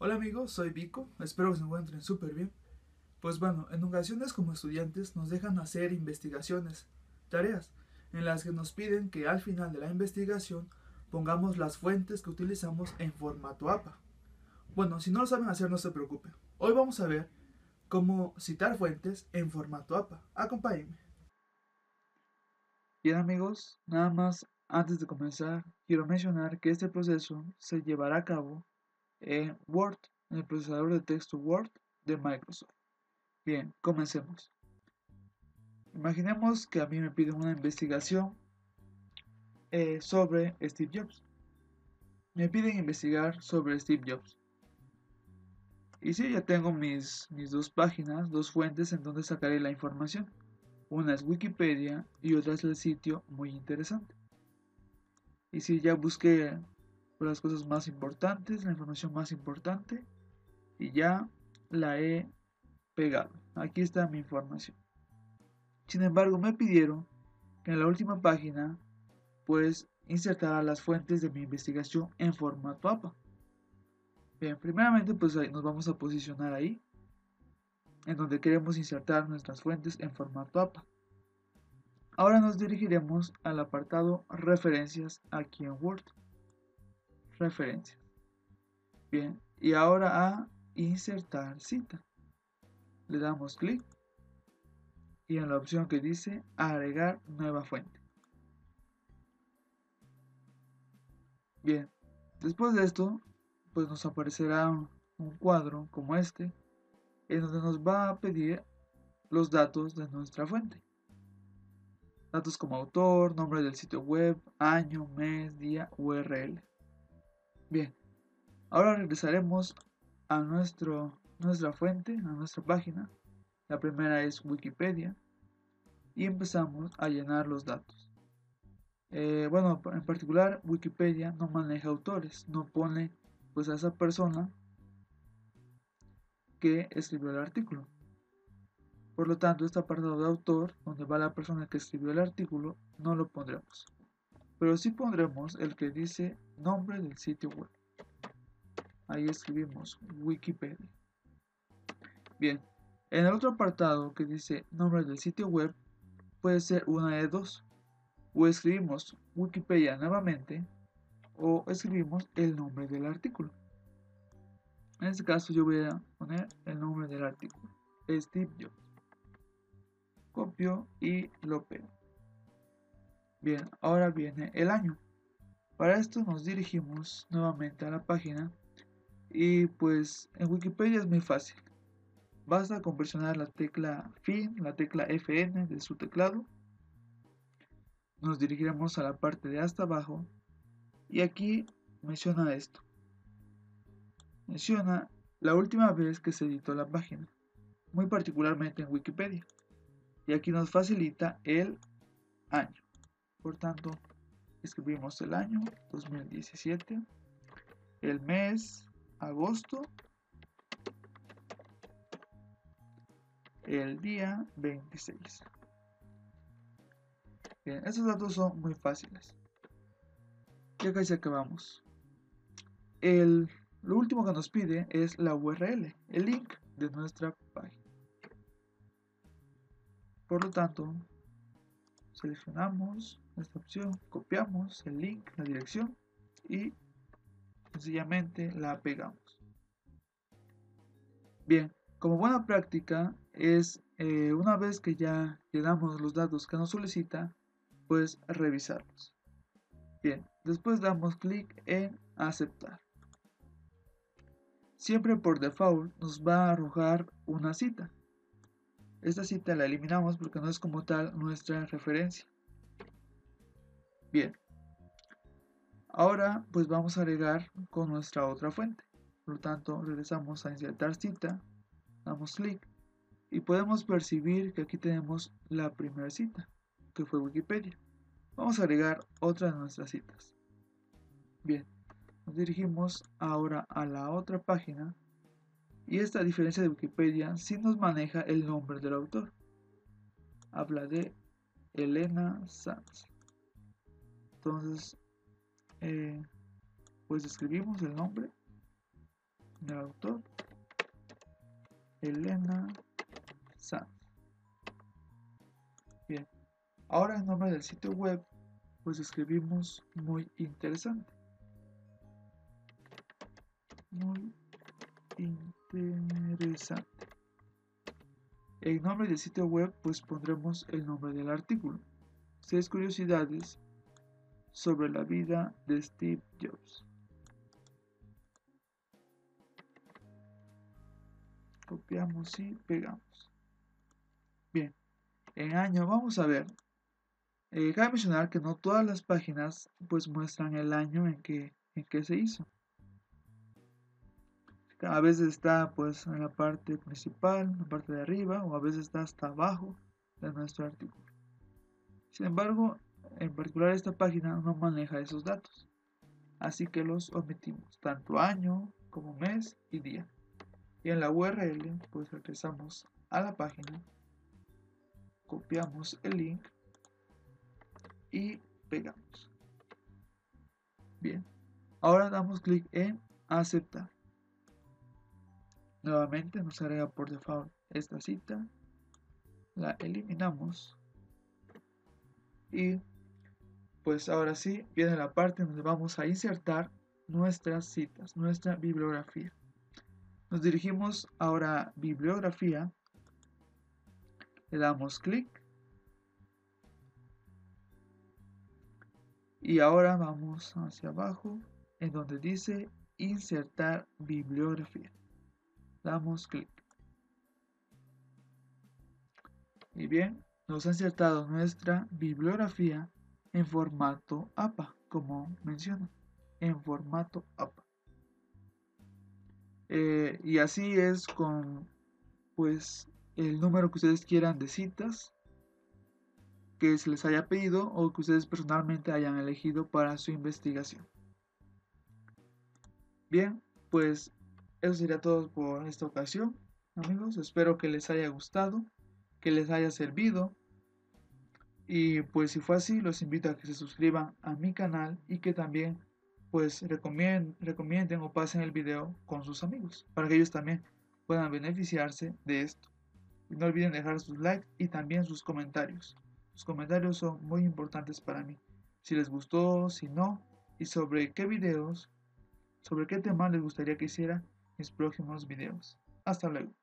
Hola amigos, soy Vico, espero que se encuentren súper bien. Pues bueno, en ocasiones como estudiantes nos dejan hacer investigaciones, tareas, en las que nos piden que al final de la investigación pongamos las fuentes que utilizamos en formato APA. Bueno, si no lo saben hacer no se preocupen. Hoy vamos a ver cómo citar fuentes en formato APA. Acompáñenme. Bien amigos, nada más antes de comenzar, quiero mencionar que este proceso se llevará a cabo en Word, en el procesador de texto Word de Microsoft. Bien, comencemos. Imaginemos que a mí me piden una investigación eh, sobre Steve Jobs. Me piden investigar sobre Steve Jobs. Y si ya tengo mis, mis dos páginas, dos fuentes en donde sacaré la información. Una es Wikipedia y otra es el sitio muy interesante. Y si ya busqué las cosas más importantes, la información más importante y ya la he pegado. Aquí está mi información. Sin embargo, me pidieron que en la última página pues insertara las fuentes de mi investigación en formato APA. Bien, primeramente pues nos vamos a posicionar ahí en donde queremos insertar nuestras fuentes en formato APA. Ahora nos dirigiremos al apartado referencias aquí en Word referencias. Bien, y ahora a insertar cita. Le damos clic y en la opción que dice agregar nueva fuente. Bien, después de esto, pues nos aparecerá un cuadro como este, en donde nos va a pedir los datos de nuestra fuente. Datos como autor, nombre del sitio web, año, mes, día, URL. Bien, ahora regresaremos a nuestro, nuestra fuente, a nuestra página. La primera es Wikipedia y empezamos a llenar los datos. Eh, bueno, en particular Wikipedia no maneja autores, no pone pues a esa persona que escribió el artículo. Por lo tanto, este apartado de autor, donde va la persona que escribió el artículo, no lo pondremos pero sí pondremos el que dice nombre del sitio web. Ahí escribimos Wikipedia. Bien, en el otro apartado que dice nombre del sitio web, puede ser una de dos. O escribimos Wikipedia nuevamente o escribimos el nombre del artículo. En este caso yo voy a poner el nombre del artículo. Steve Jobs. Copio y lo pego. Bien, ahora viene el año. Para esto nos dirigimos nuevamente a la página y pues en Wikipedia es muy fácil. Basta con presionar la tecla fin, la tecla FN de su teclado. Nos dirigiremos a la parte de hasta abajo y aquí menciona esto. Menciona la última vez que se editó la página, muy particularmente en Wikipedia. Y aquí nos facilita el año. Por tanto, escribimos el año 2017, el mes agosto, el día 26. Bien, estos datos son muy fáciles. Ya casi acabamos. El, lo último que nos pide es la URL, el link de nuestra página. Por lo tanto, seleccionamos esta opción, copiamos el link, la dirección y sencillamente la pegamos. Bien, como buena práctica es eh, una vez que ya llenamos los datos que nos solicita, pues revisarlos. Bien, después damos clic en aceptar. Siempre por default nos va a arrojar una cita. Esta cita la eliminamos porque no es como tal nuestra referencia. Bien. Ahora pues vamos a agregar con nuestra otra fuente. Por lo tanto, regresamos a insertar cita, damos clic y podemos percibir que aquí tenemos la primera cita, que fue Wikipedia. Vamos a agregar otra de nuestras citas. Bien, nos dirigimos ahora a la otra página y esta diferencia de Wikipedia sí nos maneja el nombre del autor. Habla de Elena Sanz. Entonces, eh, pues escribimos el nombre. el autor Elena Sanz. Bien, ahora el nombre del sitio web, pues escribimos muy interesante. Muy interesante. El nombre del sitio web, pues pondremos el nombre del artículo. Seis curiosidades sobre la vida de Steve Jobs. Copiamos y pegamos. Bien, en año vamos a ver. Eh, cabe mencionar que no todas las páginas pues muestran el año en que, en que se hizo. A veces está pues en la parte principal, en la parte de arriba, o a veces está hasta abajo de nuestro artículo. Sin embargo, en particular esta página no maneja esos datos, así que los omitimos, tanto año como mes y día. Y en la URL, pues regresamos a la página, copiamos el link y pegamos. Bien, ahora damos clic en aceptar. Nuevamente nos agrega por default esta cita, la eliminamos y pues ahora sí viene la parte donde vamos a insertar nuestras citas, nuestra bibliografía. Nos dirigimos ahora a bibliografía, le damos clic y ahora vamos hacia abajo en donde dice insertar bibliografía. Damos clic. Y bien, nos ha insertado nuestra bibliografía en formato APA, como menciono, en formato APA. Eh, y así es con pues el número que ustedes quieran de citas que se les haya pedido o que ustedes personalmente hayan elegido para su investigación. Bien, pues eso sería todo por esta ocasión, amigos. Espero que les haya gustado, que les haya servido y pues si fue así, los invito a que se suscriban a mi canal y que también pues recomienden, recomienden o pasen el video con sus amigos para que ellos también puedan beneficiarse de esto. Y no olviden dejar sus likes y también sus comentarios. Sus comentarios son muy importantes para mí. Si les gustó, si no, y sobre qué videos, sobre qué tema les gustaría que hiciera mis próximos videos. Hasta luego.